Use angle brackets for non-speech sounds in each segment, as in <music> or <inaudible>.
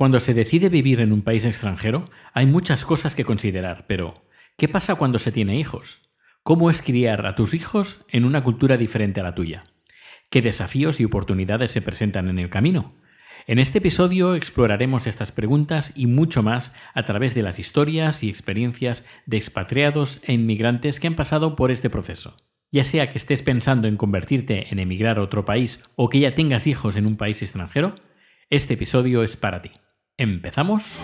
Cuando se decide vivir en un país extranjero, hay muchas cosas que considerar, pero ¿qué pasa cuando se tiene hijos? ¿Cómo es criar a tus hijos en una cultura diferente a la tuya? ¿Qué desafíos y oportunidades se presentan en el camino? En este episodio exploraremos estas preguntas y mucho más a través de las historias y experiencias de expatriados e inmigrantes que han pasado por este proceso. Ya sea que estés pensando en convertirte en emigrar a otro país o que ya tengas hijos en un país extranjero, este episodio es para ti. ¿Empezamos?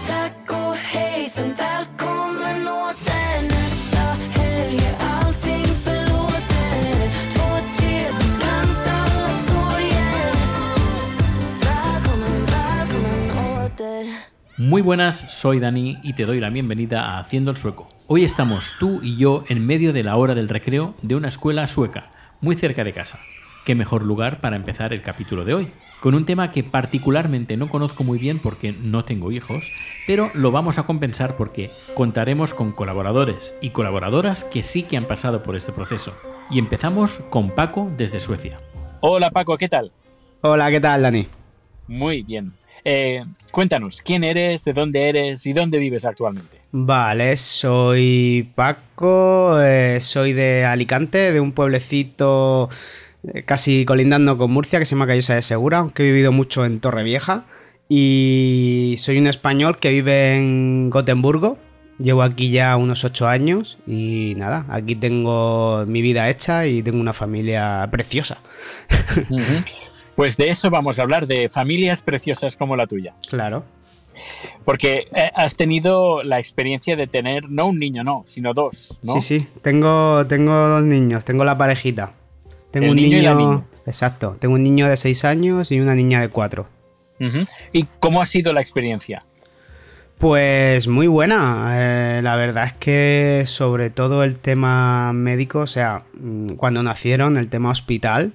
Muy buenas, soy Dani y te doy la bienvenida a Haciendo el Sueco. Hoy estamos tú y yo en medio de la hora del recreo de una escuela sueca, muy cerca de casa. ¿Qué mejor lugar para empezar el capítulo de hoy? Con un tema que particularmente no conozco muy bien porque no tengo hijos, pero lo vamos a compensar porque contaremos con colaboradores y colaboradoras que sí que han pasado por este proceso. Y empezamos con Paco desde Suecia. Hola Paco, ¿qué tal? Hola, ¿qué tal Dani? Muy bien. Eh, cuéntanos, ¿quién eres, de dónde eres y dónde vives actualmente? Vale, soy Paco, eh, soy de Alicante, de un pueblecito casi colindando con Murcia, que se llama Callosa de Segura, aunque he vivido mucho en Torrevieja. Y soy un español que vive en Gotemburgo. Llevo aquí ya unos ocho años y nada, aquí tengo mi vida hecha y tengo una familia preciosa. Pues de eso vamos a hablar, de familias preciosas como la tuya. Claro. Porque eh, has tenido la experiencia de tener no un niño, no, sino dos, ¿no? Sí, sí, tengo, tengo dos niños, tengo la parejita. Tengo un niño, y la niña. Exacto. Tengo un niño de 6 años y una niña de 4. ¿Y cómo ha sido la experiencia? Pues muy buena. Eh, la verdad es que sobre todo el tema médico, o sea, mm, cuando nacieron, el tema hospital,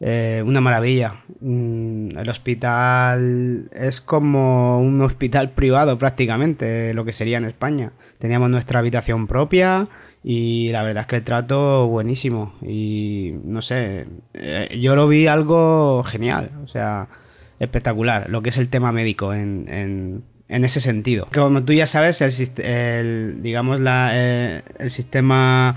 eh, una maravilla. Mm, el hospital es como un hospital privado prácticamente, lo que sería en España. Teníamos nuestra habitación propia, y la verdad es que el trato buenísimo. Y no sé, eh, yo lo vi algo genial, o sea, espectacular, lo que es el tema médico en, en, ese sentido. Como tú ya sabes, el, digamos, la, eh, el sistema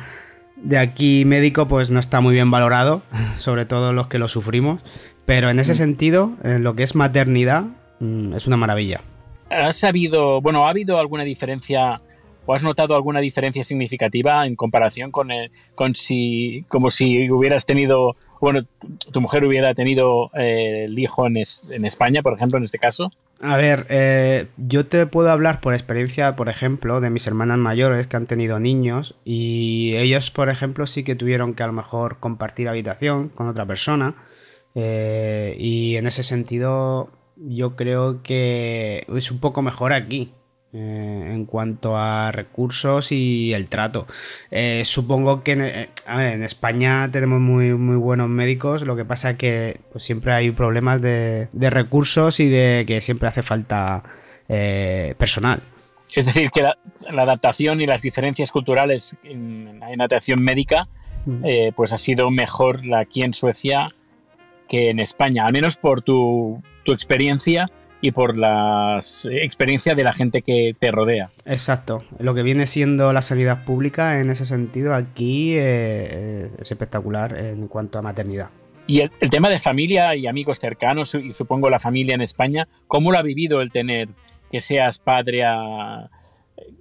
de aquí médico pues no está muy bien valorado, <laughs> sobre todo los que lo sufrimos, pero en ese mm. sentido, en lo que es maternidad, mm, es una maravilla. ¿Has sabido, bueno, ha habido alguna diferencia ¿O has notado alguna diferencia significativa en comparación con, con si, como si hubieras tenido, bueno, tu mujer hubiera tenido eh, el hijo en, en, España, por ejemplo, en este caso? A ver, eh, yo te puedo hablar por experiencia, por ejemplo, de mis hermanas mayores que han tenido niños y ellos, por ejemplo, sí que tuvieron que a lo mejor compartir habitación con otra persona eh, y en ese sentido yo creo que es un poco mejor aquí. Eh, en cuanto a recursos y el trato. Eh, supongo que eh, en, España tenemos muy, muy buenos médicos, lo que pasa es que pues, siempre hay problemas de, recursos y de que siempre hace falta personal. Es decir, que la, adaptación y las diferencias culturales en, en atención médica mm. pues ha sido mejor aquí en Suecia que en España, al menos por tu, tu experiencia y por la experiencia de la gente que te rodea. Exacto. Lo que viene siendo la sanidad pública en ese sentido aquí eh, es espectacular en cuanto a maternidad. Y el, tema de familia y amigos cercanos, y supongo la familia en España, ¿cómo lo ha vivido el tener que seas padre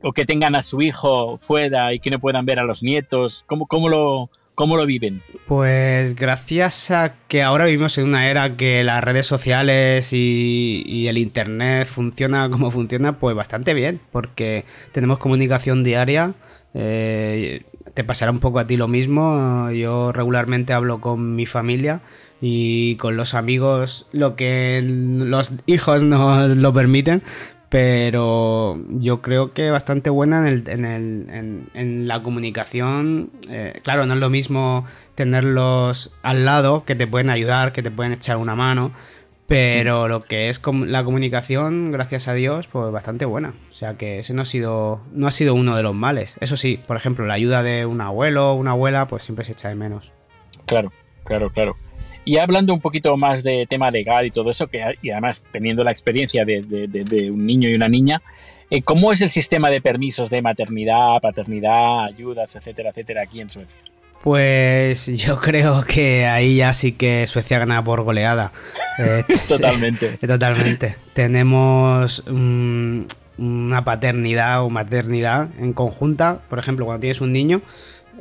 o que tengan a su hijo fuera y que no puedan ver a los nietos? ¿Cómo, cómo lo, ¿Cómo lo viven? Pues gracias a que ahora vivimos en una era que las redes sociales y, el internet funciona como funciona, pues bastante bien, porque tenemos comunicación diaria. Eh, te pasará un poco a ti lo mismo. Yo regularmente hablo con mi familia y con los amigos lo que los hijos no lo permiten, pero yo creo que bastante buena en, la comunicación. Eh, claro, no es lo mismo tenerlos al lado, que te pueden ayudar, que te pueden echar una mano, pero lo que es la comunicación, gracias a Dios, pues bastante buena. O sea que ese no ha sido, no ha sido uno de los males. Eso sí, por ejemplo, la ayuda de un abuelo o una abuela, pues siempre se echa de menos. Claro, claro, claro. Y hablando un poquito más de tema legal y todo eso, que, y además teniendo la experiencia de, un niño y una niña, eh, ¿cómo es el sistema de permisos de maternidad, paternidad, ayudas, etcétera, etcétera, aquí en Suecia? Pues yo creo que ahí ya sí que Suecia gana por goleada. <laughs> Eh, <laughs> totalmente. totalmente. Tenemos una paternidad o maternidad en conjunta. Por ejemplo, cuando tienes un niño,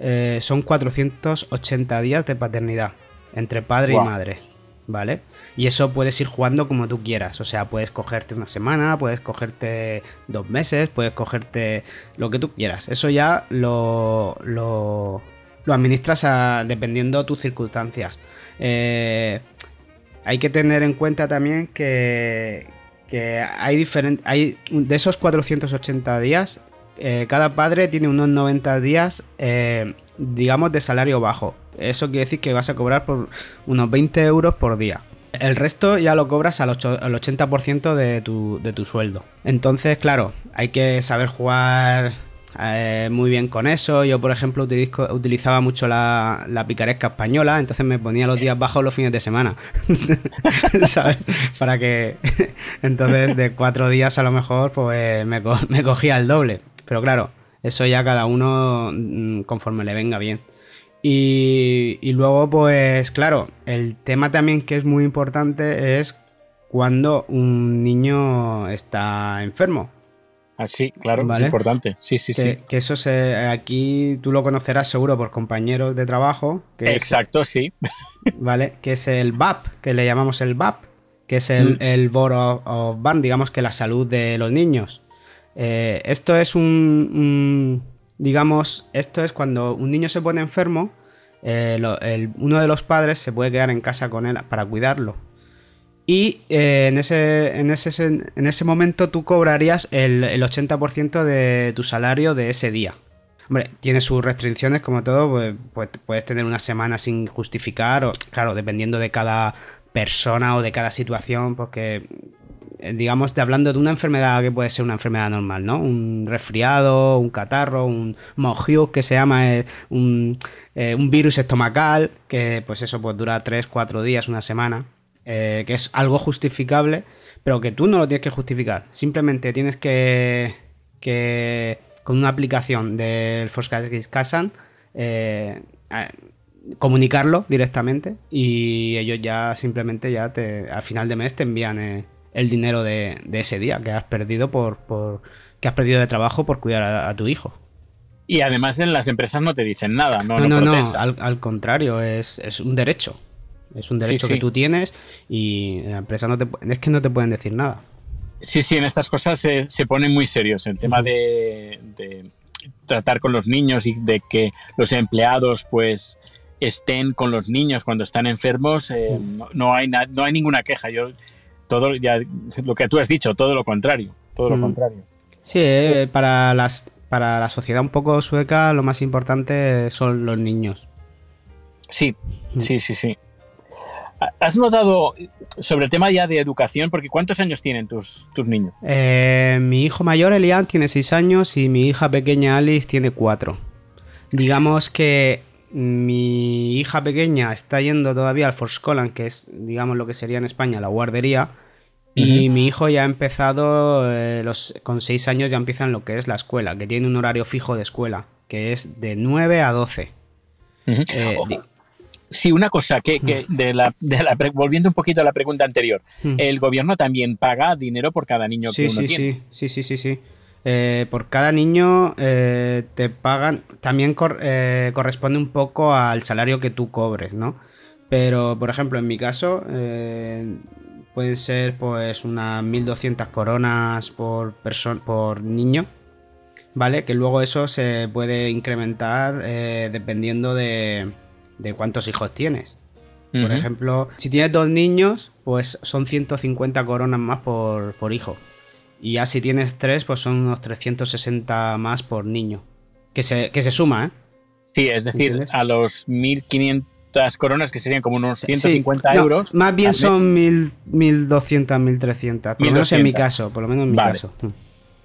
eh, son 480 días de paternidad entre padre y madre, ¿vale? Y eso puedes ir jugando como tú quieras, o sea, puedes cogerte una semana, puedes cogerte dos meses, puedes cogerte lo que tú quieras. Eso ya lo, lo, administras dependiendo de tus circunstancias. Eh, hay que tener en cuenta también que, hay diferentes, hay de esos 480 días, eh, cada padre tiene unos 90 días, eh, digamos, de salario bajo. Eso quiere decir que vas a cobrar por unos 20 euros por día. El resto ya lo cobras al, 80% de tu, de tu sueldo. Entonces, claro, hay que saber jugar eh, muy bien con eso. Yo, por ejemplo, utilizaba mucho la, picaresca española, entonces me ponía los días bajos los fines de semana. <laughs> ¿Sabes? Para que. <laughs> entonces, de cuatro días a lo mejor, pues me, me cogía el doble. Pero claro, eso ya cada uno mm, conforme le venga bien. Y, luego, pues claro, el tema también que es muy importante es cuando un niño está enfermo. Ah, sí, claro, es importante. Sí, sí, sí. Que eso se, aquí tú lo conocerás seguro por compañeros de trabajo. Exacto, sí. ¿Vale? Que es el BAP, que le llamamos el BAP, que es el, mm. el Board of, Ban, digamos que la salud de los niños. Eh, esto es un digamos, esto es cuando un niño se pone enfermo, eh, uno de los padres se puede quedar en casa con él para cuidarlo. Y eh, en, ese, en, ese, en, ese, momento tú cobrarías el, 80% de tu salario de ese día. Hombre, tiene sus restricciones como todo, pues, pues, puedes tener una semana sin justificar, o claro, dependiendo de cada persona o de cada situación, porque digamos, de hablando de una enfermedad que puede ser una enfermedad normal, ¿no? Un resfriado, un catarro, un mojius, que se llama eh, eh, un, virus estomacal, que pues eso pues dura 3, 4 días, una semana, que es algo justificable, pero que tú no lo tienes que justificar. Simplemente tienes que, que con una aplicación del Volkswagen eh, comunicarlo directamente y ellos ya simplemente ya te, al final de mes te envían el dinero de, ese día que has perdido por, que has perdido de trabajo por cuidar a, tu hijo. Y además en las empresas no te dicen nada, no, no, no, no al, contrario, es, un derecho. Es un derecho que tú tienes y la empresa no te, es que no te pueden decir nada. Sí, sí, en estas cosas se, se ponen muy serios. El tema de, tratar con los niños y de que los empleados pues estén con los niños cuando están enfermos, eh, no, hay no hay ninguna queja. Yo todo ya lo que tú has dicho, todo lo contrario, todo lo mm. contrario. Sí, eh, para las para la sociedad un poco sueca lo más importante son los niños. Sí, mm. sí, sí, sí. ¿Has notado sobre el tema ya de educación? Porque ¿cuántos años tienen tus, tus niños? Eh, mi hijo mayor, Elian, tiene seis años y mi hija pequeña, Alice, tiene cuatro. Digamos que mi hija pequeña está yendo todavía al Forscolan, que es, digamos, lo que sería en España la guardería. Y mi hijo ya ha empezado, eh, los, con 6 años ya empieza en lo que es la escuela, que tiene un horario fijo de escuela, que es de 9 a 12. Eh, sí, una cosa, que, de la, volviendo un poquito a la pregunta anterior, ¿el gobierno también paga dinero por cada niño que uno sí, tiene? Sí, sí, sí, sí. Eh, por cada niño eh, te pagan, también eh, corresponde un poco al salario que tú cobres, ¿no? Pero, por ejemplo, en mi caso, pueden ser pues unas 1200 coronas por, por niño, ¿vale? Que luego eso se puede incrementar dependiendo de, cuántos hijos tienes. Por ejemplo, si tienes dos niños, pues son 150 coronas más por hijo. Y ya si tienes tres, pues son unos 360 más por niño. Que se, que se suma, ¿eh? Sí, es decir, a los 1500 coronas, que serían como unos 150 euros. más bien son 1200, 1300. Por lo menos en mi caso, por lo menos en mi caso. Mm.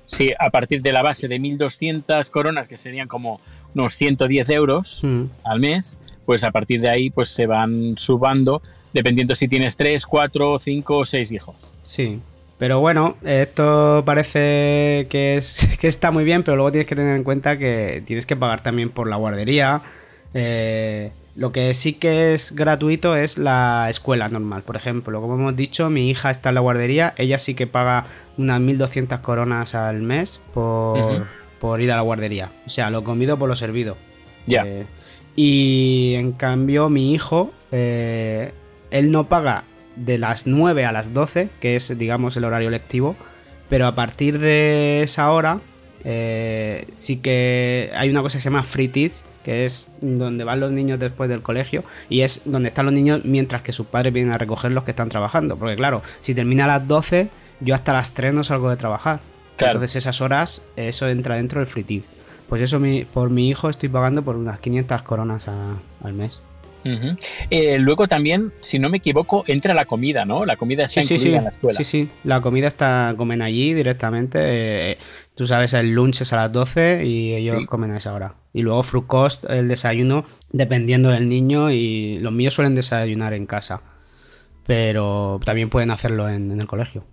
Sí, a partir de la base de 1200 coronas, que serían como unos 110 euros mm. al mes, pues a partir de ahí pues se van subando dependiendo si tienes tres, cuatro, cinco o seis hijos. Sí, pero bueno, esto parece que, es, <laughs> que está muy bien, pero luego tienes que tener en cuenta que tienes que pagar también por la guardería. Eh, lo que sí que es gratuito es la escuela normal. Por ejemplo, como hemos dicho, mi hija está en la guardería, ella sí que paga unas 1.200 coronas al mes por, por, ir a la guardería. O sea, lo comido por lo servido. Ya. Eh, y en cambio, mi hijo, eh, él no paga de las 9 a las 12, que es, digamos, el horario lectivo, pero a partir de esa hora eh, sí que hay una cosa que se llama Free Teach, que es donde van los niños después del colegio y es donde están los niños mientras que sus padres vienen a recoger los que están trabajando. Porque claro, si termina a las 12, yo hasta las 3 no salgo de trabajar. Entonces esas horas, eso entra dentro del Free Teach. Pues eso por mi hijo estoy pagando por unas 500 coronas al mes. Eh, luego también, si no me equivoco, entra la comida, ¿no? La comida está incluida en la escuela. Sí, sí, la comida está, comen allí directamente. Eh, tú sabes, el lunch es a las 12 y ellos comen a esa hora. Y luego fruit cost, el desayuno, dependiendo del niño, y los míos suelen desayunar en casa. Pero también pueden hacerlo en, el colegio.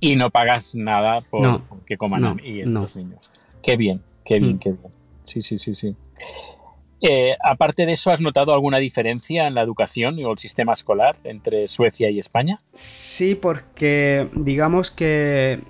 Y no pagas nada por que coman y los niños. Qué bien, qué bien, mm. qué bien. Sí, sí, sí, sí. Eh, aparte de eso, ¿has notado alguna diferencia en la educación o el sistema escolar entre Suecia y España? Sí, porque digamos que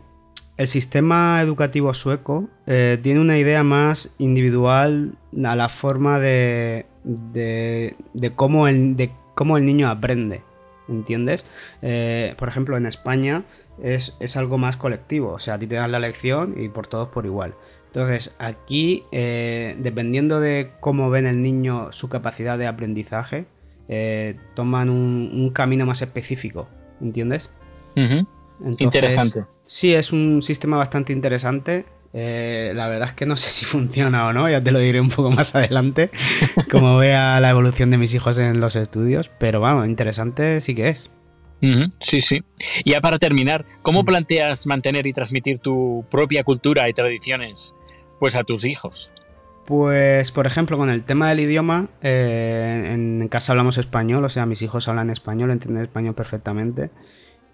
el sistema educativo sueco eh, tiene una idea más individual a la forma de, de, cómo, el, de cómo el niño aprende. ¿Entiendes? Eh, por ejemplo, en España es, es, algo más colectivo. O sea, a ti te dan la lección y por todos por igual. Entonces, aquí, eh, dependiendo de cómo ven el niño su capacidad de aprendizaje, eh, toman un, camino más específico, ¿entiendes? interesante. Sí, es un sistema bastante interesante. Eh, la verdad es que no sé si <laughs> funciona o no, ya te lo diré un poco más adelante, <laughs> como vea la evolución de mis hijos en los estudios, pero vamos, interesante sí que es. Sí, sí. Y ya para terminar, ¿cómo planteas mantener y transmitir tu propia cultura y tradiciones pues a tus hijos? Pues, por ejemplo, con el tema del idioma, eh, en casa hablamos español, o sea, mis hijos hablan español, entienden español perfectamente.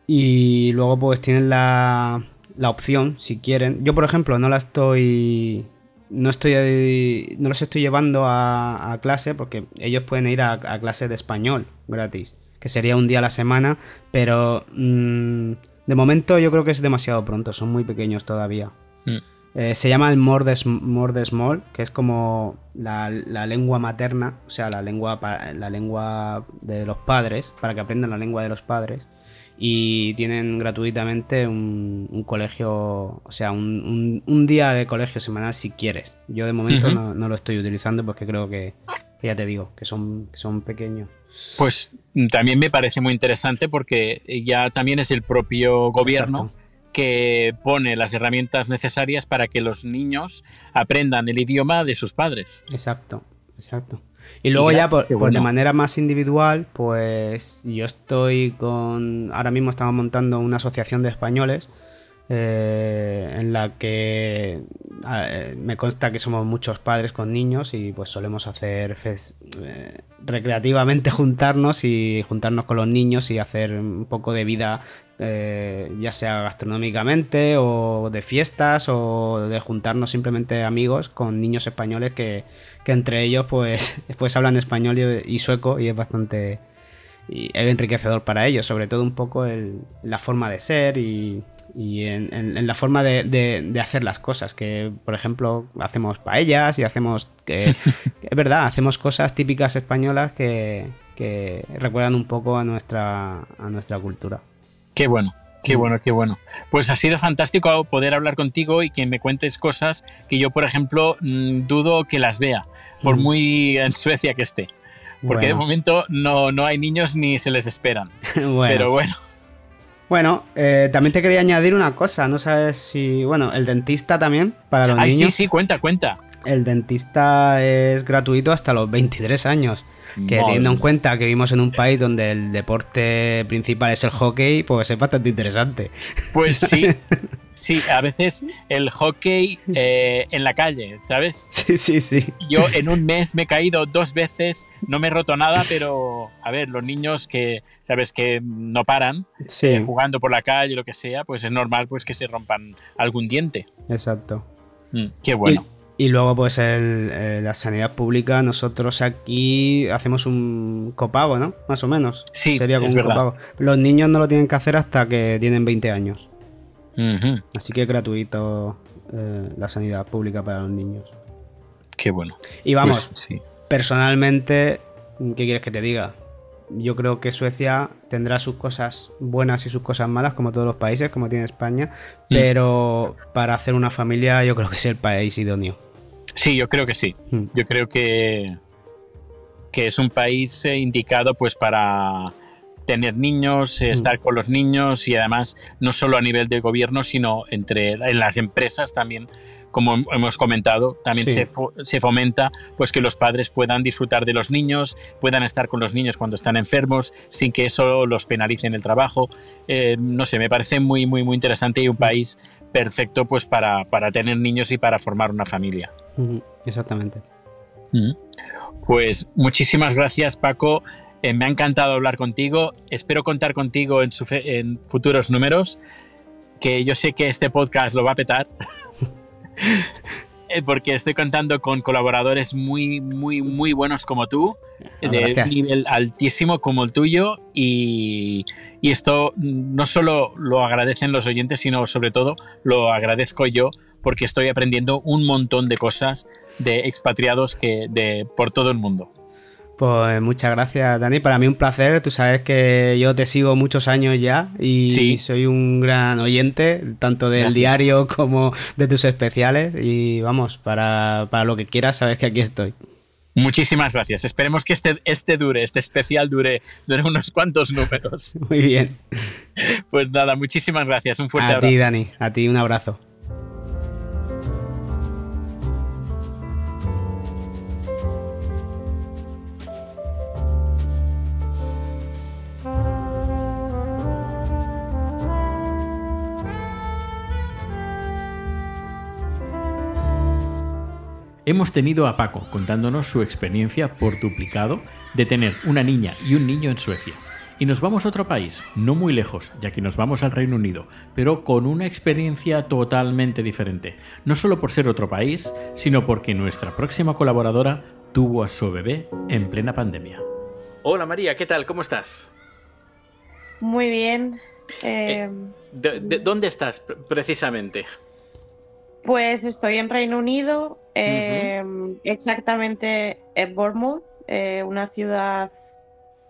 Y luego, pues, tienen la, la opción, si quieren. Yo, por ejemplo, no la estoy. No estoy. No los estoy llevando a, clase porque ellos pueden ir a, clase de español gratis. Que sería un día a la semana. Pero. Mm, de momento yo creo que es demasiado pronto. Son muy pequeños todavía. Mm. Eh, se llama el Mordesmol, que es como la, lengua materna, o sea, la lengua, la lengua de los padres, para que aprendan la lengua de los padres. Y tienen gratuitamente un, colegio, o sea, un, día de colegio semanal si quieres. Yo de momento no, lo estoy utilizando porque creo que, ya te digo, que son, son pequeños. Pues también me parece muy interesante porque ya también es el propio gobierno que pone las herramientas necesarias para que los niños aprendan el idioma de sus padres. Exacto, exacto. Y luego ya por, de manera más individual, pues yo estoy con... Ahora mismo estamos montando una asociación de españoles eh, en la que me consta que somos muchos padres con niños y pues solemos hacer eh, recreativamente <laughs> juntarnos y juntarnos con los niños y hacer un poco de vida eh, ya sea gastronómicamente o de fiestas o de juntarnos simplemente amigos con niños españoles que, entre ellos pues, <laughs> pues hablan español y, sueco y es bastante enriquecedor para ellos, sobre todo un poco la forma de ser y, en, la forma de, hacer las cosas, que por ejemplo hacemos paellas y hacemos, que, <laughs> es verdad, hacemos cosas típicas españolas que, que recuerdan un poco a nuestra, a nuestra cultura. Qué bueno, Qué mm. bueno, qué bueno. Pues ha sido fantástico poder hablar contigo y que me cuentes cosas que yo, por ejemplo, mm, dudo que las vea, por mm. muy en Suecia que esté. Porque de momento no, no hay niños ni se les esperan. <laughs> Pero bueno. Bueno, eh, también te quería añadir una cosa. No sabes si. Bueno, el dentista también, para los Ay, niños. Sí, sí, cuenta, cuenta. El dentista es gratuito hasta los 23 años. Que teniendo en cuenta que vivimos en un país donde el deporte principal es el hockey, pues es bastante interesante. Pues sí, <laughs> sí, a veces el hockey eh, en la calle, ¿sabes? Sí, sí, sí. Yo en un mes me he caído dos veces, no me he roto nada, pero a ver, los niños que, ¿sabes? Que no paran eh, jugando por la calle, lo que sea, pues es normal pues que se rompan algún diente. Exacto. Mm, qué bueno. Y luego, pues, el, la sanidad pública, nosotros aquí hacemos un copago, ¿no? Más o menos. Sí, Sería como un copago. Los niños no lo tienen que hacer hasta que tienen 20 años. Así que es gratuito eh, la sanidad pública para los niños. Qué bueno. Y vamos, pues, personalmente, ¿qué quieres que te diga? Yo creo que Suecia tendrá sus cosas buenas y sus cosas malas, como todos los países, como tiene España, mm. pero para hacer una familia yo creo que es el país idóneo. Sí, yo creo que sí. Hmm. Yo creo que, que es un país eh, indicado pues para tener niños, eh, hmm. estar con los niños y además no solo a nivel de gobierno, sino entre en las empresas también como hemos comentado, también se, se, fomenta pues que los padres puedan disfrutar de los niños, puedan estar con los niños cuando están enfermos, sin que eso los penalice en el trabajo. Eh, no sé, me parece muy, muy, muy interesante y un hmm. país perfecto pues para, para tener niños y para formar una familia. Exactamente. Pues muchísimas gracias, Paco. Eh, me ha encantado hablar contigo. Espero contar contigo en, en futuros números. Que yo sé que este podcast lo va a petar. <laughs> Porque estoy contando con colaboradores muy, muy, muy buenos como tú, ah, de un nivel altísimo como el tuyo, y, y, esto no solo lo agradecen los oyentes, sino sobre todo lo agradezco yo porque estoy aprendiendo un montón de cosas de expatriados que de, por todo el mundo. Pues muchas gracias, Dani. Para mí un placer. Tú sabes que yo te sigo muchos años ya y soy un gran oyente, tanto del diario como de tus especiales. Y vamos, para, para, lo que quieras, sabes que aquí estoy. Muchísimas gracias. Esperemos que este, este dure, este especial dure, dure unos cuantos números. <laughs> Muy bien. Pues nada, muchísimas gracias. Un fuerte abrazo. A ti, Dani. A ti un abrazo. Hemos tenido a Paco contándonos su experiencia por duplicado de tener una niña y un niño en Suecia. Y nos vamos a otro país, no muy lejos, ya que nos vamos al Reino Unido, pero con una experiencia totalmente diferente. No solo por ser otro país, sino porque nuestra próxima colaboradora tuvo a su bebé en plena pandemia. Hola María, ¿qué tal? ¿Cómo estás? Muy bien. Eh, ¿Dónde estás precisamente? Pues estoy en Reino Unido, eh, exactamente en Bournemouth, eh, una ciudad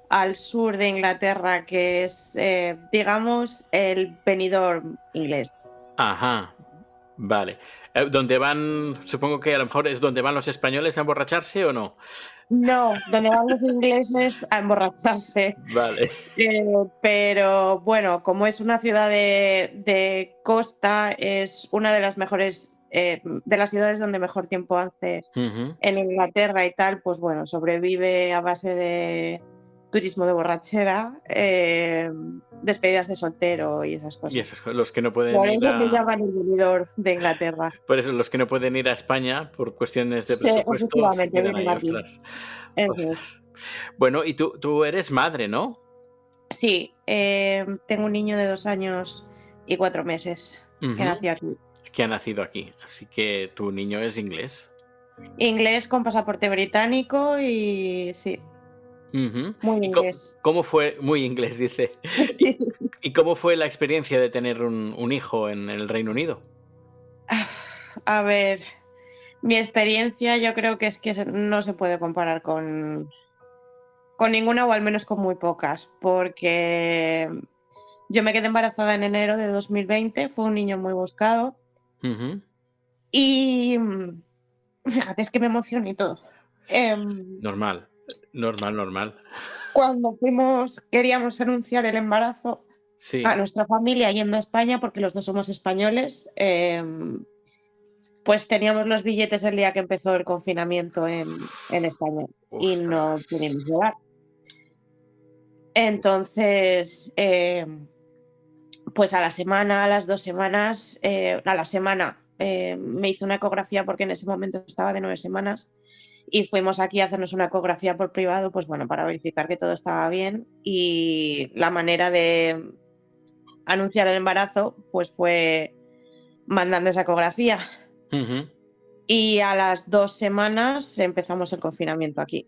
al sur de Inglaterra que es, eh, digamos, el venidor inglés. Ajá, vale. ¿Dónde van, supongo que a lo mejor es donde van los españoles a emborracharse o no? No, donde van los ingleses a emborracharse. Vale. Eh, pero bueno, como es una ciudad de, costa, es una de las mejores, eh, de las ciudades donde mejor tiempo hace en Inglaterra y tal, pues bueno, sobrevive a base de, turismo de borrachera, eh, despedidas de soltero y esas cosas. Y esos, los que no pueden por eso a... llaman el venidor de Inglaterra. Por eso los que no pueden ir a España por cuestiones de presupuesto sí, ahí, Bueno, y tú, tú eres madre, ¿no? Sí, eh, tengo un niño de dos años y cuatro meses que nació aquí. Que ha nacido aquí, así que tu niño es inglés. Inglés con pasaporte británico y sí, muy inglés. Cómo, fue? Muy inglés, dice. <laughs> ¿Y cómo fue la experiencia de tener un, hijo en el Reino Unido? A ver, mi experiencia yo creo que es que no se puede comparar con, con ninguna o al menos con muy pocas, porque yo me quedé embarazada en enero de 2020, fue un niño muy buscado y fíjate, es que me emocioné y todo. Em, Normal. Normal, normal. Cuando fuimos, queríamos anunciar el embarazo a nuestra familia yendo a España, porque los dos somos españoles, em, pues teníamos los billetes el día que empezó el confinamiento en, España y no pudimos llevar. Entonces, eh, pues a la semana, a las dos semanas, eh, a la semana eh, me hizo una ecografía porque en ese momento estaba de nueve semanas y fuimos aquí a hacernos una ecografía por privado, pues bueno, para verificar que todo estaba bien y la manera de anunciar el embarazo pues fue mandando esa ecografía. Y a las dos semanas empezamos el confinamiento aquí.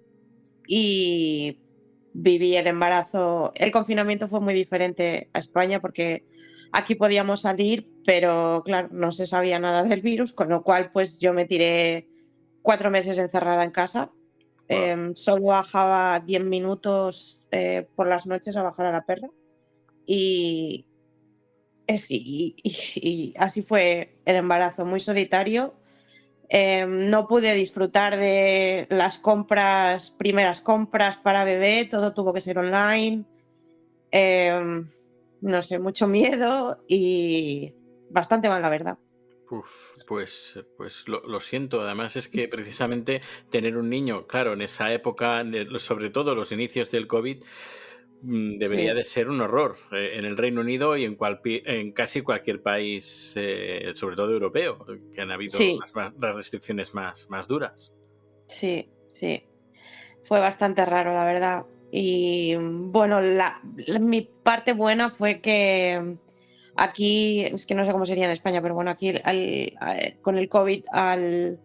Y viví el embarazo. El confinamiento fue muy diferente a España porque aquí podíamos salir, pero claro, no se sabía nada del virus, con lo cual pues yo me tiré cuatro meses encerrada en casa. Em, solo bajaba diez minutos eh, por las noches a bajar a la perra. Y, y, así fue el embarazo, muy solitario. Em, no pude disfrutar de las compras, primeras compras para bebé, todo tuvo que ser online. Em, no sé, mucho miedo y bastante mal, la verdad. Pues, pues lo, siento. Además es que precisamente tener un niño, claro, en esa época, sobre todo los inicios del COVID, Mm, debería de ser un horror eh, en el Reino Unido y en, en casi cualquier país, eh, sobre todo europeo, que han habido las, restricciones más, más duras. Sí, sí. Fue bastante raro, la verdad. Y bueno, la, mi parte buena fue que aquí, es que no sé cómo sería en España, pero bueno, aquí con el COVID al,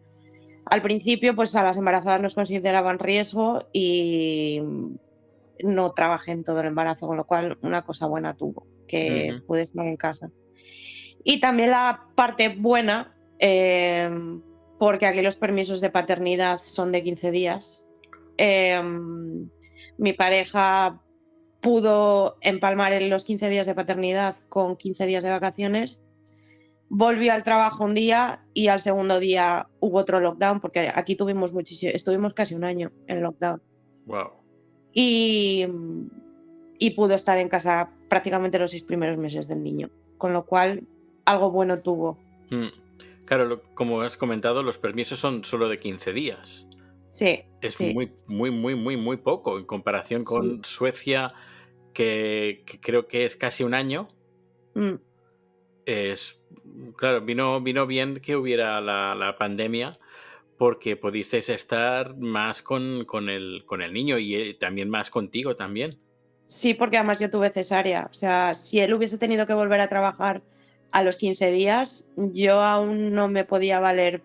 al principio, pues a las embarazadas nos consideraban riesgo y no trabajé en todo el embarazo, con lo cual una cosa buena tuvo, que pude estar en casa. Y también la parte buena, em, porque aquí los permisos de paternidad son de 15 días. Em, mi pareja pudo empalmar en los 15 días de paternidad con 15 días de vacaciones. Volvió al trabajo un día y al segundo día hubo otro lockdown, porque aquí tuvimos muchísimo, estuvimos casi un año en lockdown. Wow y, pudo estar en casa prácticamente los seis primeros meses del niño, con lo cual algo bueno tuvo. Mm. Claro, como has comentado, los permisos son solo de 15 días. Sí. Es muy, muy, muy, muy, muy poco en comparación con Suecia, que, creo que es casi un año. Mm. Es, claro, vino, vino bien que hubiera la, la pandemia porque pudisteis estar más con, el, con el niño y eh, también más contigo también. Sí, porque además yo tuve cesárea. O sea, si él hubiese tenido que volver a trabajar a los 15 días, yo aún no me podía valer.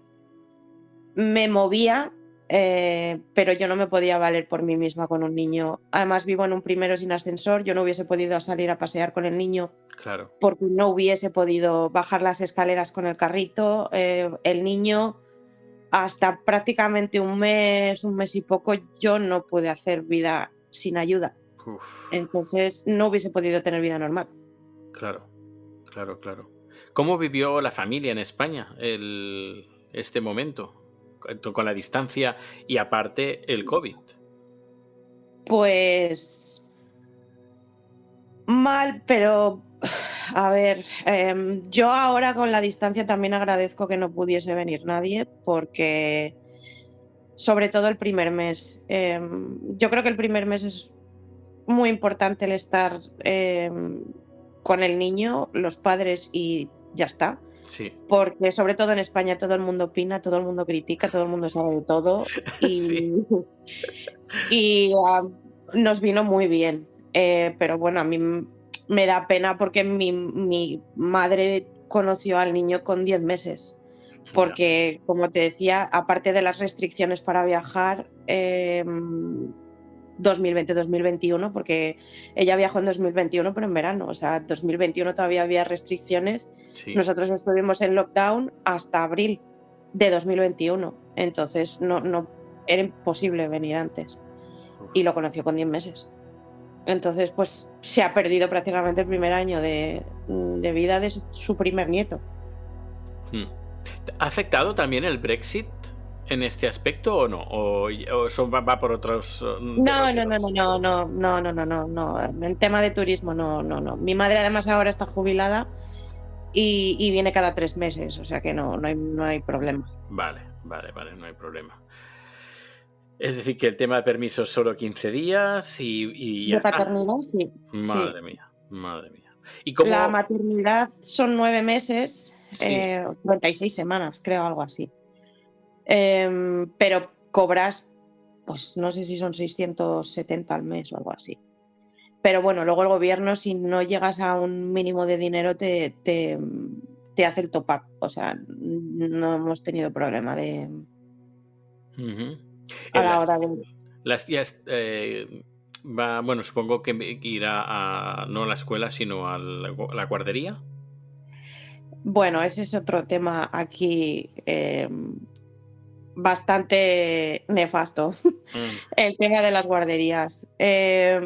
Me movía, eh, pero yo no me podía valer por mí misma con un niño. Además, vivo en un primero sin ascensor, yo no hubiese podido salir a pasear con el niño. Claro. Porque no hubiese podido bajar las escaleras con el carrito. Eh, el niño hasta prácticamente un mes, un mes y poco, yo no pude hacer vida sin ayuda. Entonces no hubiese podido tener vida normal. Claro, claro, claro. ¿Cómo vivió la familia en España este momento? Con la distancia y aparte el COVID. Pues mal, pero a ver, em, yo ahora con la distancia también agradezco que no pudiese venir nadie porque sobre todo el primer mes. Em, yo creo que el primer mes es muy importante el estar em, con el niño, los padres y ya está. Sí. Porque sobre todo en España todo el mundo opina, todo el mundo critica, todo el mundo sabe de todo <laughs> y, y nos vino muy bien. Eh, pero bueno, a mí me da pena porque mi, madre conoció al niño con 10 meses. Porque, como te decía, aparte de las restricciones para viajar, 2020-2021, em, porque ella viajó en 2021, pero en verano, o sea, 2021 todavía había restricciones. Nosotros estuvimos en lockdown hasta abril de 2021, entonces no, no era imposible venir antes. Y lo conoció con 10 meses. Entonces, pues se ha perdido prácticamente el primer año de, vida de su, primer nieto. Hmm. ¿Ha afectado también el Brexit en este aspecto o no? ¿O, eso va, por otros.? No, no, no, no, no, no, no, no, no, no, no. El tema de turismo, no, no, no. Mi madre, además, ahora está jubilada y, viene cada tres meses, o sea que no, no, hay, no hay problema. Vale, vale, vale, no hay problema. Es decir, que el tema de permisos solo 15 días y... de paternidad, sí. Madre mía, madre mía. ¿Y La maternidad son nueve meses, 36 eh, semanas, creo, algo así. Em, pero cobras, pues no sé si son 670 al mes o algo así. Pero bueno, luego el gobierno, si no llegas a un mínimo de dinero, te, te, hace el top-up. O sea, no hemos tenido problema de. A la hora de. Las tías. Eh, va, bueno, supongo que irá a, no a la escuela, sino a la, guardería. Bueno, ese es otro tema aquí eh, bastante nefasto. Mm. El tema de las guarderías. Eh,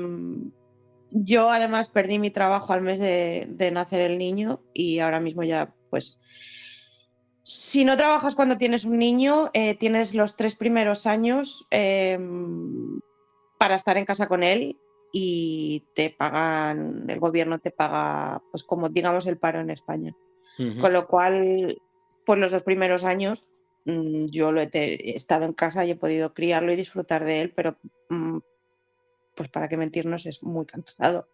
yo además perdí mi trabajo al mes de, nacer el niño y ahora mismo ya pues si no trabajas cuando tienes un niño, eh, tienes los tres primeros años em, para estar en casa con él y te pagan, el gobierno te paga, pues como digamos el paro en España. Con lo cual, pues los dos primeros años mm, yo lo he, estado en casa y he podido criarlo y disfrutar de él, pero mm, pues para qué mentirnos, es muy cansado.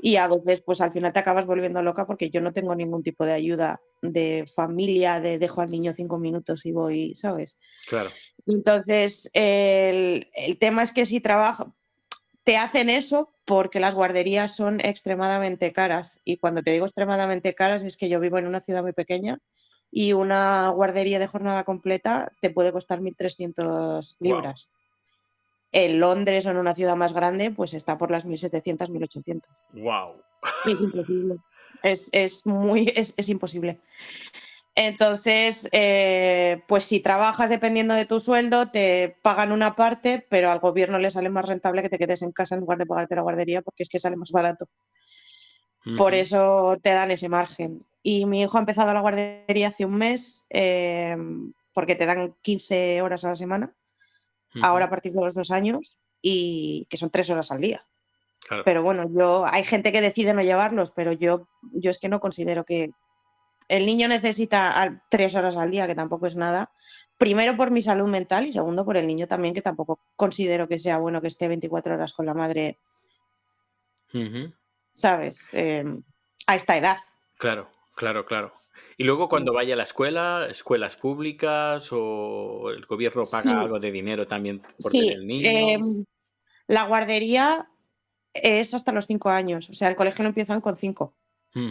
Y a veces, pues al final te acabas volviendo loca porque yo no tengo ningún tipo de ayuda de familia, de dejo al niño cinco minutos y voy, ¿sabes? Claro. Entonces, el, tema es que si trabajas, te hacen eso porque las guarderías son extremadamente caras. Y cuando te digo extremadamente caras es que yo vivo en una ciudad muy pequeña y una guardería de jornada completa te puede costar 1.300 libras en Londres o en una ciudad más grande, pues está por las 1.700, 1.800. ¡Wow! Es imposible. Es, muy, es, imposible. Entonces, eh, pues si trabajas dependiendo de tu sueldo, te pagan una parte, pero al gobierno le sale más rentable que te quedes en casa en lugar de pagarte la guardería, porque es que sale más barato. Por eso te dan ese margen. Y mi hijo ha empezado la guardería hace un mes, eh, porque te dan 15 horas a la semana ahora a partir de los dos años, y que son tres horas al día. Pero bueno, yo hay gente que decide no llevarlos, pero yo, yo es que no considero que el niño necesita tres horas al día, que tampoco es nada. Primero por mi salud mental y segundo por el niño también, que tampoco considero que sea bueno que esté 24 horas con la madre, ¿sabes? Em, a esta edad. Claro, claro, claro. Y luego cuando vaya a la escuela, escuelas públicas o el gobierno paga algo de dinero también por tener el niño. Em, la guardería es hasta los cinco años, o sea, el colegio no empiezan con cinco.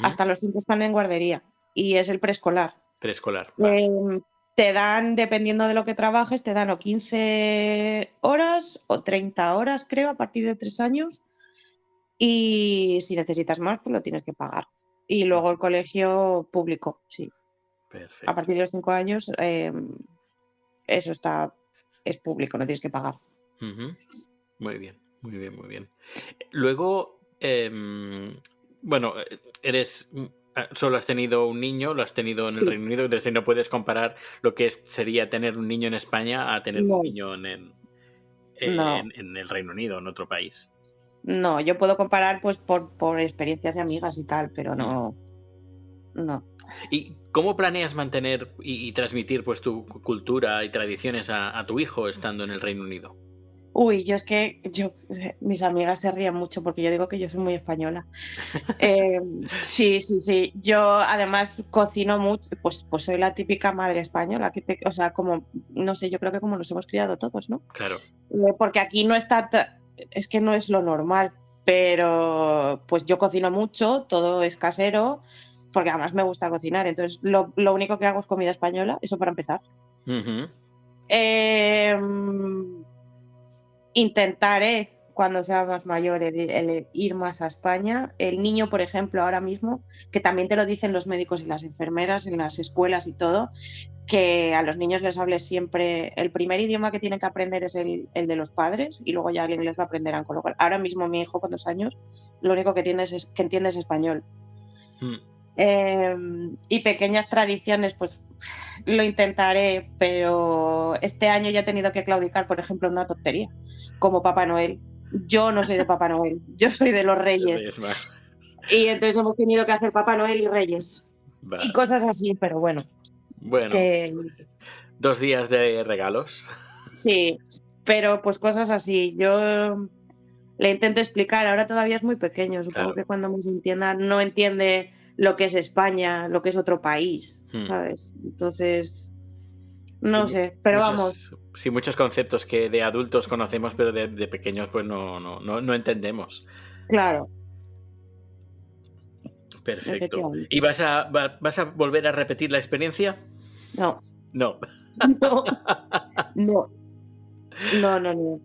Hasta los cinco están en guardería y es el preescolar. Preescolar. Em, te dan, dependiendo de lo que trabajes, te dan o 15 horas o 30 horas, creo, a partir de tres años. Y si necesitas más, pues lo tienes que pagar. Y luego el colegio público, sí. Perfecto. A partir de los cinco años, em, eso está, es público, no tienes que pagar. Muy bien, muy bien, muy bien. Luego, em, bueno, eres ah, solo has tenido un niño, lo has tenido en el Reino Unido, entonces no puedes comparar lo que sería tener un niño en España a tener un niño en, en, en, el Reino Unido, en otro país. No, yo puedo comparar pues por, experiencias de amigas y tal, pero no. No. ¿Y cómo planeas mantener y, transmitir pues tu cultura y tradiciones a, tu hijo estando en el Reino Unido? Uy, yo es que yo, mis amigas se ríen mucho porque yo digo que yo soy muy española. <laughs> Eh, sí, sí, sí. Yo además cocino mucho, pues, pues soy la típica madre española, que te, o sea, como, no sé, yo creo que como nos hemos criado todos, ¿no? Claro. Eh, porque aquí no está es que no es lo normal, pero pues yo cocino mucho, todo es casero, porque además me gusta cocinar, entonces lo, único que hago es comida española, eso para empezar. Em, intentaré cuando sea más mayor el, ir más a España. El niño, por ejemplo, ahora mismo, que también te lo dicen los médicos y las enfermeras en las escuelas y todo, que a los niños les hable siempre, el primer idioma que tienen que aprender es el, de los padres y luego ya el inglés lo aprenderán. Con lo cual, ahora mismo mi hijo con dos años, lo único que, es, que entiende es español. Hmm. Em, y pequeñas tradiciones, pues lo intentaré, pero este año ya he tenido que claudicar, por ejemplo, una tontería, como Papá Noel. Yo no soy de Papá Noel, yo soy de los Reyes. Y entonces hemos tenido que hacer Papá Noel y Reyes. Y cosas así, pero bueno. Bueno. Dos días de regalos. Sí, pero pues cosas así. Yo le intento explicar, ahora todavía es muy pequeño, supongo que cuando se entienda no entiende lo que es España, lo que es otro país, hmm. ¿sabes? Entonces, no sé, pero vamos. Sí, muchos conceptos que de adultos conocemos, pero de, pequeños pues no, no, no, entendemos. Claro. Perfecto. ¿Y vas a, vas a volver a repetir la experiencia? No. No. <laughs> No. No. No, no, no.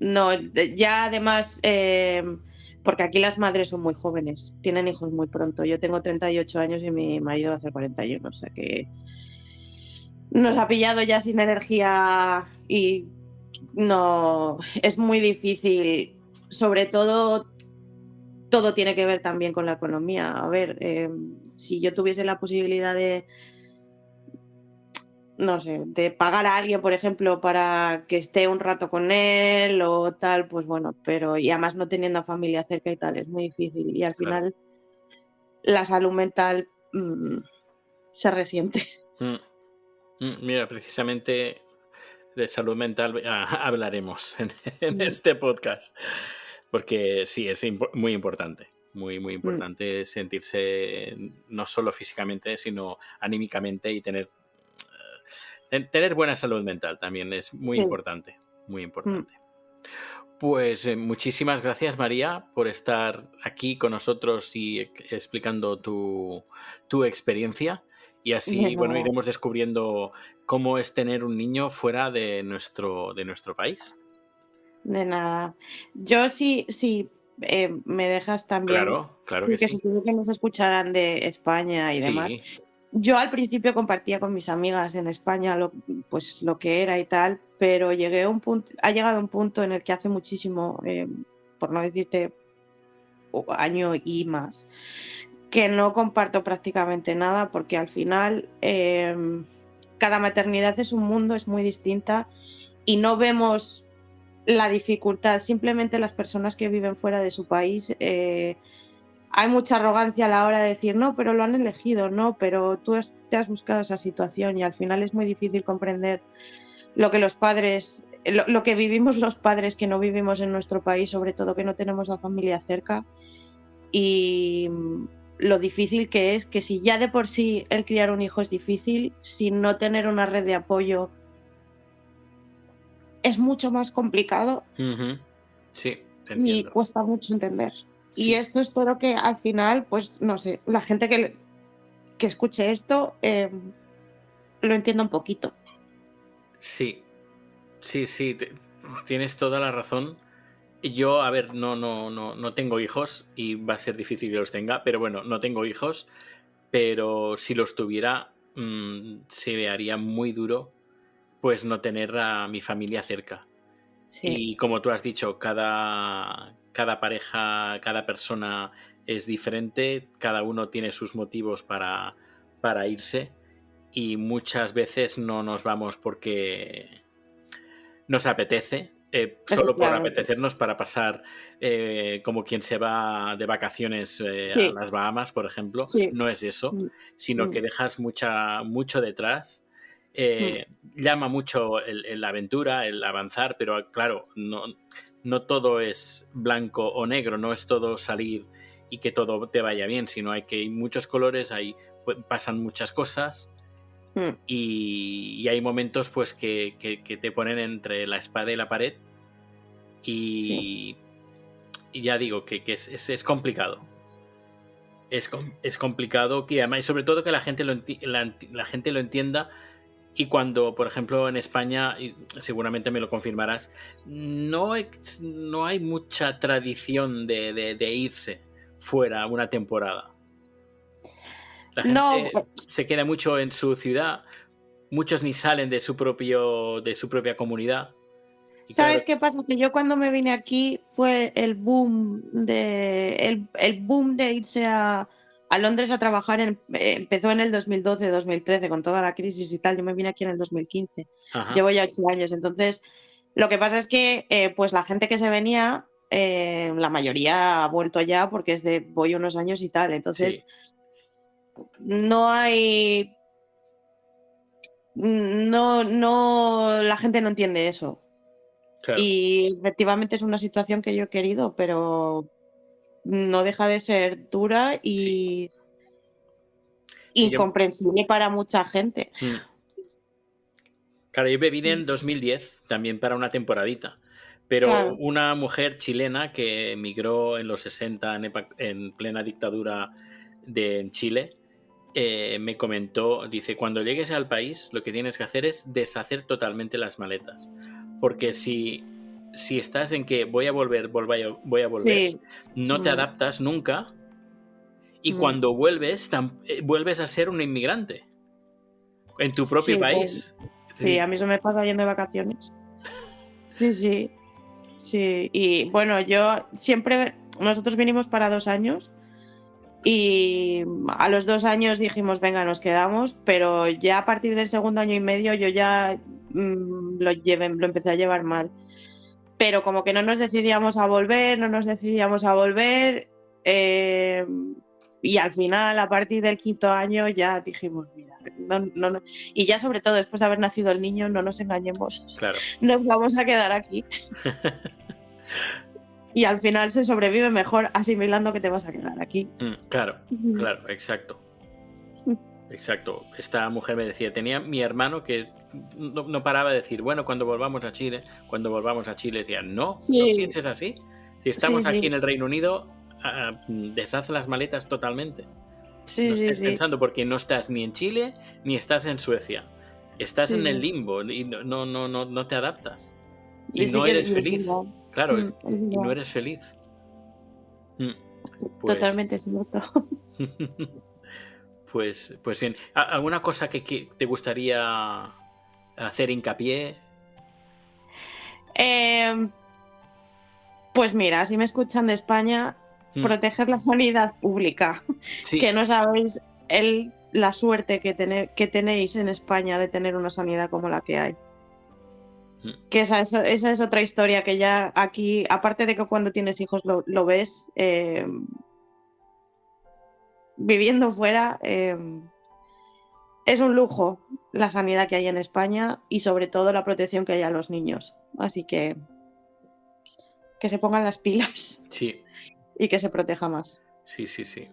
No, ya además, eh, porque aquí las madres son muy jóvenes, tienen hijos muy pronto. Yo tengo 38 años y mi marido hace 41, o sea que nos ha pillado ya sin energía y no, es muy difícil. Sobre todo, todo tiene que ver también con la economía. A ver, eh, si yo tuviese la posibilidad de, no sé, de pagar a alguien, por ejemplo, para que esté un rato con él o tal, pues bueno, pero y además no teniendo a familia cerca y tal, es muy difícil. Y al final la salud mental mm, se resiente. Mm. Mm, mira, precisamente de salud mental ah, <laughs> hablaremos en, este podcast, porque sí, es muy importante muy, muy importante sentirse no solo físicamente, sino anímicamente y tener tener buena salud mental también es muy importante, muy importante. Pues eh, muchísimas gracias María por estar aquí con nosotros y explicando tu, experiencia. Y así, bueno, iremos descubriendo cómo es tener un niño fuera de nuestro, de nuestro país. De nada. Yo sí, sí, eh, me dejas también. Claro, claro que sí. que nos escucharan de España y demás. Yo al principio compartía con mis amigas en España lo, pues lo que era y tal, pero llegué a un punto, ha llegado un punto en el que hace muchísimo, eh, por no decirte año y más, que no comparto prácticamente nada porque al final em, cada maternidad es un mundo, es muy distinta y no vemos la dificultad, simplemente las personas que viven fuera de su país. Eh, hay mucha arrogancia a la hora de decir, no, pero lo han elegido, no, pero tú te has buscado esa situación y al final es muy difícil comprender lo que los padres, lo, que vivimos los padres que no vivimos en nuestro país, sobre todo que no tenemos la familia cerca y lo difícil que es que si ya de por sí el criar un hijo es difícil, sin no tener una red de apoyo es mucho más complicado. Sí, y cuesta mucho entender. Y esto espero que al final, pues no sé, la gente que, que escuche esto eh, lo entienda un poquito. Sí, sí, sí, tienes toda la razón. Yo, a ver, no, no, no, no tengo hijos y va a ser difícil que los tenga, pero bueno, no tengo hijos, pero si los tuviera, mm, se me haría muy duro pues no tener a mi familia cerca. Y como tú has dicho, cada, cada pareja, cada persona es diferente, cada uno tiene sus motivos para, para irse y muchas veces no nos vamos porque nos apetece, eh, <laughs> solo por apetecernos para pasar eh, como quien se va de vacaciones eh, a las Bahamas, por ejemplo. No es eso, mm. sino que mm. dejas mucha, mucho detrás. Mm. Llama mucho la aventura, el avanzar, pero claro, no, no todo es blanco o negro, no es todo salir y que todo te vaya bien, sino hay que hay muchos colores, hay pasan muchas cosas hmm. y, hay momentos pues que, te ponen entre la espada y la pared y, ya digo que, es, complicado. Es, es, complicado que además, y sobre todo que la gente lo, entienda y cuando, por ejemplo, en España, seguramente me lo confirmarás, no hay mucha tradición de, irse fuera una temporada. La gente se queda mucho en su ciudad, muchos ni salen de su, propio, de su propia comunidad. ¿Sabes qué pasa? Que yo cuando me vine aquí fue el boom de el, el boom de irse a, a Londres a trabajar, en, eh, empezó en el 2012-2013 con toda la crisis y tal, yo me vine aquí en el 2015, llevo ya ocho años, entonces lo que pasa es que eh, pues la gente que se venía, eh, la mayoría ha vuelto ya porque es de voy unos años y tal, entonces no hay. No, no. La gente no entiende eso. Y efectivamente es una situación que yo he querido, pero no deja de ser dura y incomprensible para mucha gente. Mm. Claro, yo vine en 2010 también para una temporadita. Pero una mujer chilena que emigró en los 60 en, plena dictadura de Chile eh, me comentó, dice, cuando llegues al país lo que tienes que hacer es deshacer totalmente las maletas. Porque si, si estás en que voy a volver, voy a, voy a volver, no te mm. adaptas nunca y mm. cuando vuelves, eh, vuelves a ser un inmigrante en tu propio país. sí, a mí eso me pasa yendo de vacaciones. Sí, sí. Sí, y bueno, yo siempre, nosotros vinimos para dos años y a los dos años dijimos, venga, nos quedamos, pero ya a partir del segundo año y medio yo ya mm, lo, lo empecé a llevar mal. Pero como que no nos decidíamos a volver, no nos decidíamos a volver. Eh, y al final, a partir del quinto año, ya dijimos, mira, no, no, y ya sobre todo después de haber nacido el niño, no nos engañemos. Claro. Nos vamos a quedar aquí. <laughs> y al final se sobrevive mejor asimilando que te vas a quedar aquí. Mm, claro, claro, exacto. Exacto. Esta mujer me decía, tenía mi hermano que no, paraba de decir, bueno, cuando volvamos a Chile, cuando volvamos a Chile, decía, no, no pienses así. Si estamos aquí en el Reino Unido, deshace las maletas totalmente. Sí, no estés pensando porque no estás ni en Chile ni estás en Suecia. Estás en el limbo y no, no, no, no te adaptas. Y, no eres feliz. Claro, mm, y no eres feliz. Mm, pues Totalmente cierto. <laughs> pues, pues bien. ¿Alguna cosa que, te gustaría hacer hincapié? Em, pues mira, si me escuchan de España, Hmm. proteger la sanidad pública. Que no sabéis el, la suerte que, que tenéis en España de tener una sanidad como la que hay. Que esa es, otra historia que ya aquí, aparte de que cuando tienes hijos lo, ves, eh, viviendo fuera, eh, es un lujo la sanidad que hay en España y sobre todo la protección que hay a los niños. Así que que se pongan las pilas. Sí, y que se proteja más. Sí, sí, sí.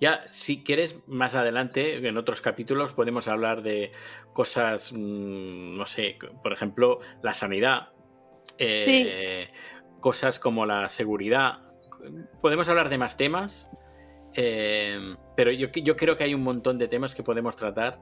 Ya, si quieres, más adelante, en otros capítulos, podemos hablar de cosas, mm, no sé, por ejemplo, la sanidad, eh, cosas como la seguridad. Podemos hablar de más temas, eh, pero yo, yo creo que hay un montón de temas que podemos tratar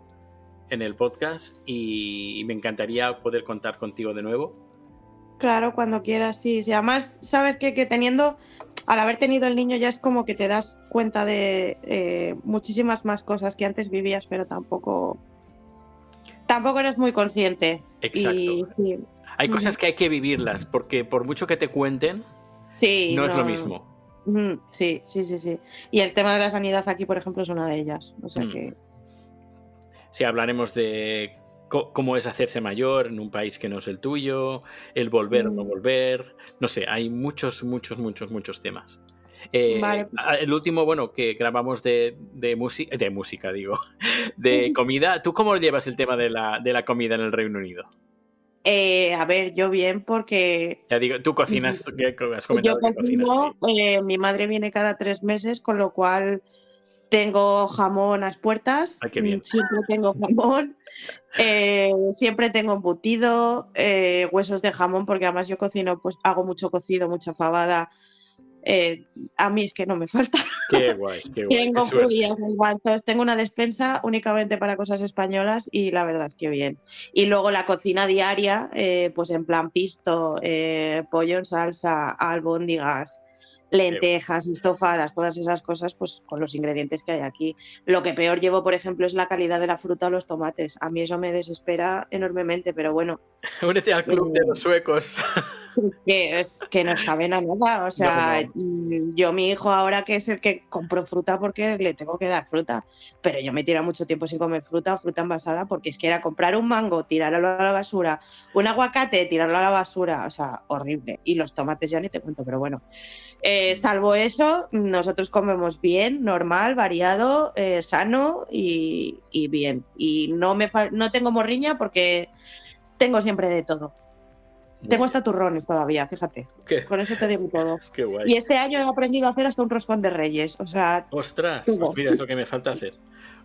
en el podcast y, me encantaría poder contar contigo de nuevo. Claro, cuando quieras, sí. sí además, sabes que, que teniendo al haber tenido el niño ya es como que te das cuenta de eh, muchísimas más cosas que antes vivías, pero tampoco tampoco eres muy consciente. Exacto. Hay cosas que hay que vivirlas, porque por mucho que te cuenten, sí, no, es lo mismo. Sí, sí, sí, sí. Y el tema de la sanidad aquí, por ejemplo, es una de ellas. O sea mm. que. Sí, hablaremos de cómo es hacerse mayor en un país que no es el tuyo, el volver o no mm. volver, no sé, hay muchos, muchos, muchos, muchos temas. Eh, el último, bueno, que grabamos de, de, música, de música, digo, <laughs> de <laughs> comida. ¿Tú cómo llevas el tema de la, de la comida en el Reino Unido? Eh, a ver, yo bien porque... Ya digo, tú cocinas, <laughs> mm, has comentado yo cocinas, eh, mi madre viene cada tres meses, con lo cual tengo jamón a las puertas. Ay, qué bien. Siempre tengo jamón. Eh, siempre tengo embutido, eh, huesos de jamón, porque además yo cocino, pues hago mucho cocido, mucha fabada. Eh, a mí es que no me falta. <laughs> Qué guay, qué guay. tengo judías, tengo una despensa únicamente para cosas españolas y la verdad es que bien. Y luego la cocina diaria, pues en plan pisto, pollo en salsa, albóndigas, lentejas, estofadas, todas esas cosas, pues con los ingredientes que hay aquí. Lo que peor llevo, por ejemplo, es la calidad de la fruta o los tomates. A mí eso me desespera enormemente, pero bueno. <laughs> Únete al club de eh, los suecos. <laughs> Que, es, que no saben a nada. O sea, yo, mi hijo ahora que es el que compro fruta porque le tengo que dar fruta, pero yo me tiro mucho tiempo sin comer fruta o fruta envasada porque es que era comprar un mango, tirarlo a la basura, un aguacate, tirarlo a la basura, o sea, horrible. Y los tomates ya ni te cuento, pero bueno. Eh, salvo eso, nosotros comemos bien, normal, variado, eh, sano y, bien. Y no, me no tengo morriña porque tengo siempre de todo. tengo hasta turrones todavía, fíjate. Con eso te digo todo. <laughs> Y este año he aprendido a hacer hasta un roscón de reyes. O sea. Ostras, pues mira, es lo que me falta hacer.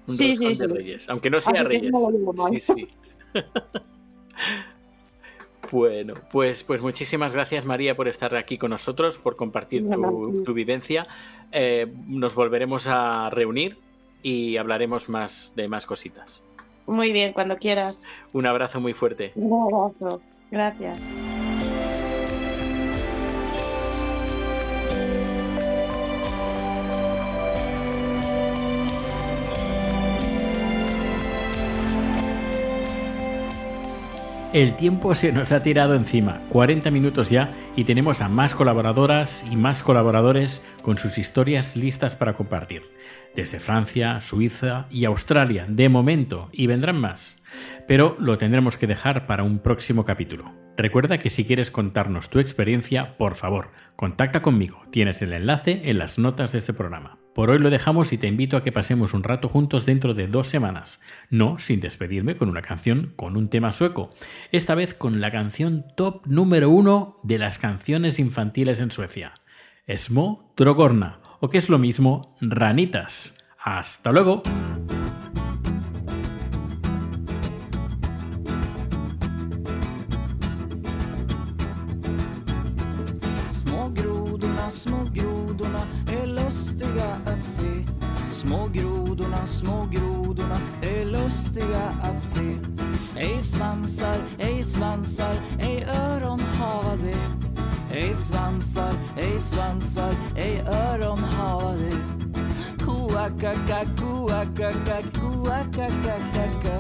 Un sí, roscón sí, de reyes. Aunque no sea reyes. sí, sí. <laughs> Bueno, pues, pues muchísimas gracias María por estar aquí con nosotros, por compartir tu, vivencia. Eh, nos volveremos a reunir y hablaremos más de más cositas. Muy bien, cuando quieras. Un abrazo muy fuerte. Un abrazo. Gracias. El tiempo se nos ha tirado encima, 40 minutos ya, y tenemos a más colaboradoras y más colaboradores con sus historias listas para compartir. Desde Francia, Suiza y Australia, de momento, y vendrán más. Pero lo tendremos que dejar para un próximo capítulo. Recuerda que si quieres contarnos tu experiencia, por favor, contacta conmigo. Tienes el enlace en las notas de este programa. Por hoy lo dejamos y te invito a que pasemos un rato juntos dentro de dos semanas, no sin despedirme con una canción con un tema sueco, esta vez con la canción top número uno de las canciones infantiles en Suecia, Smo Drogorna, o que es lo mismo, Ranitas. ¡Hasta luego! Små grodorna är lustiga att se. Ej svansar, ej svansar, ej öron hava det. Ej svansar, ej svansar, ej öron hava det. Kuakaka, kuakaka, kuakakakaka.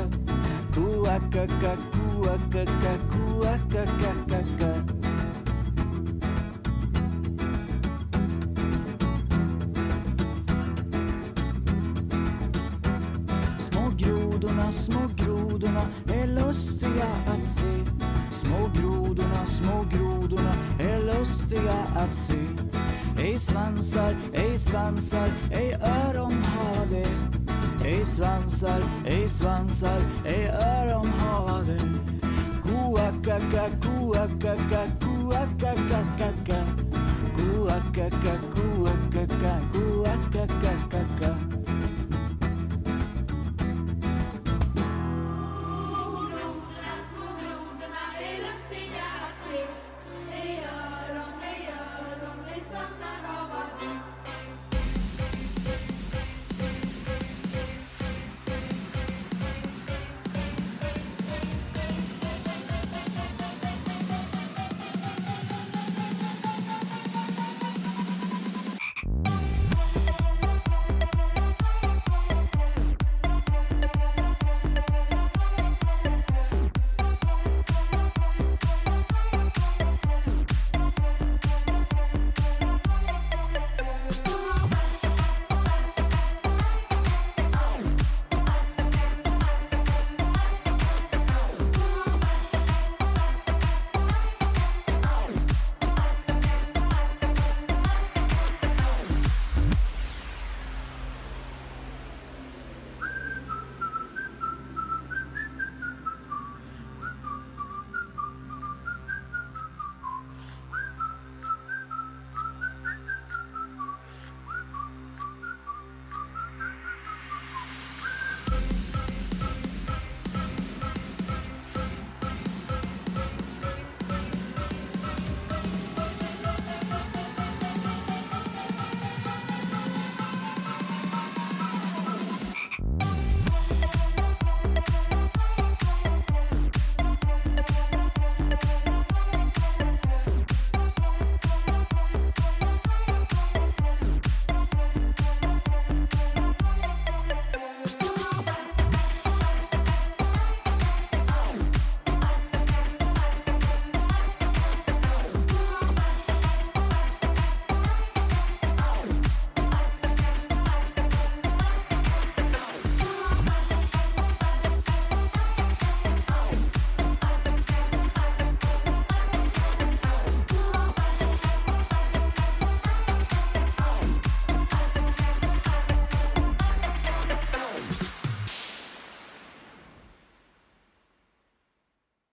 Kuakaka, kuakaka, kuakakakaka. kuakaka. Små grodorna är lustiga att se. Små grodorna, små grodorna är lustiga att se. Ej svansar, ej svansar, ej öron har det. Ej svansar, ej svansar, ej öron har det. Kuakaka, kuakaka, kuakakakaka. Kuakaka, kuakaka, kuakakakaka.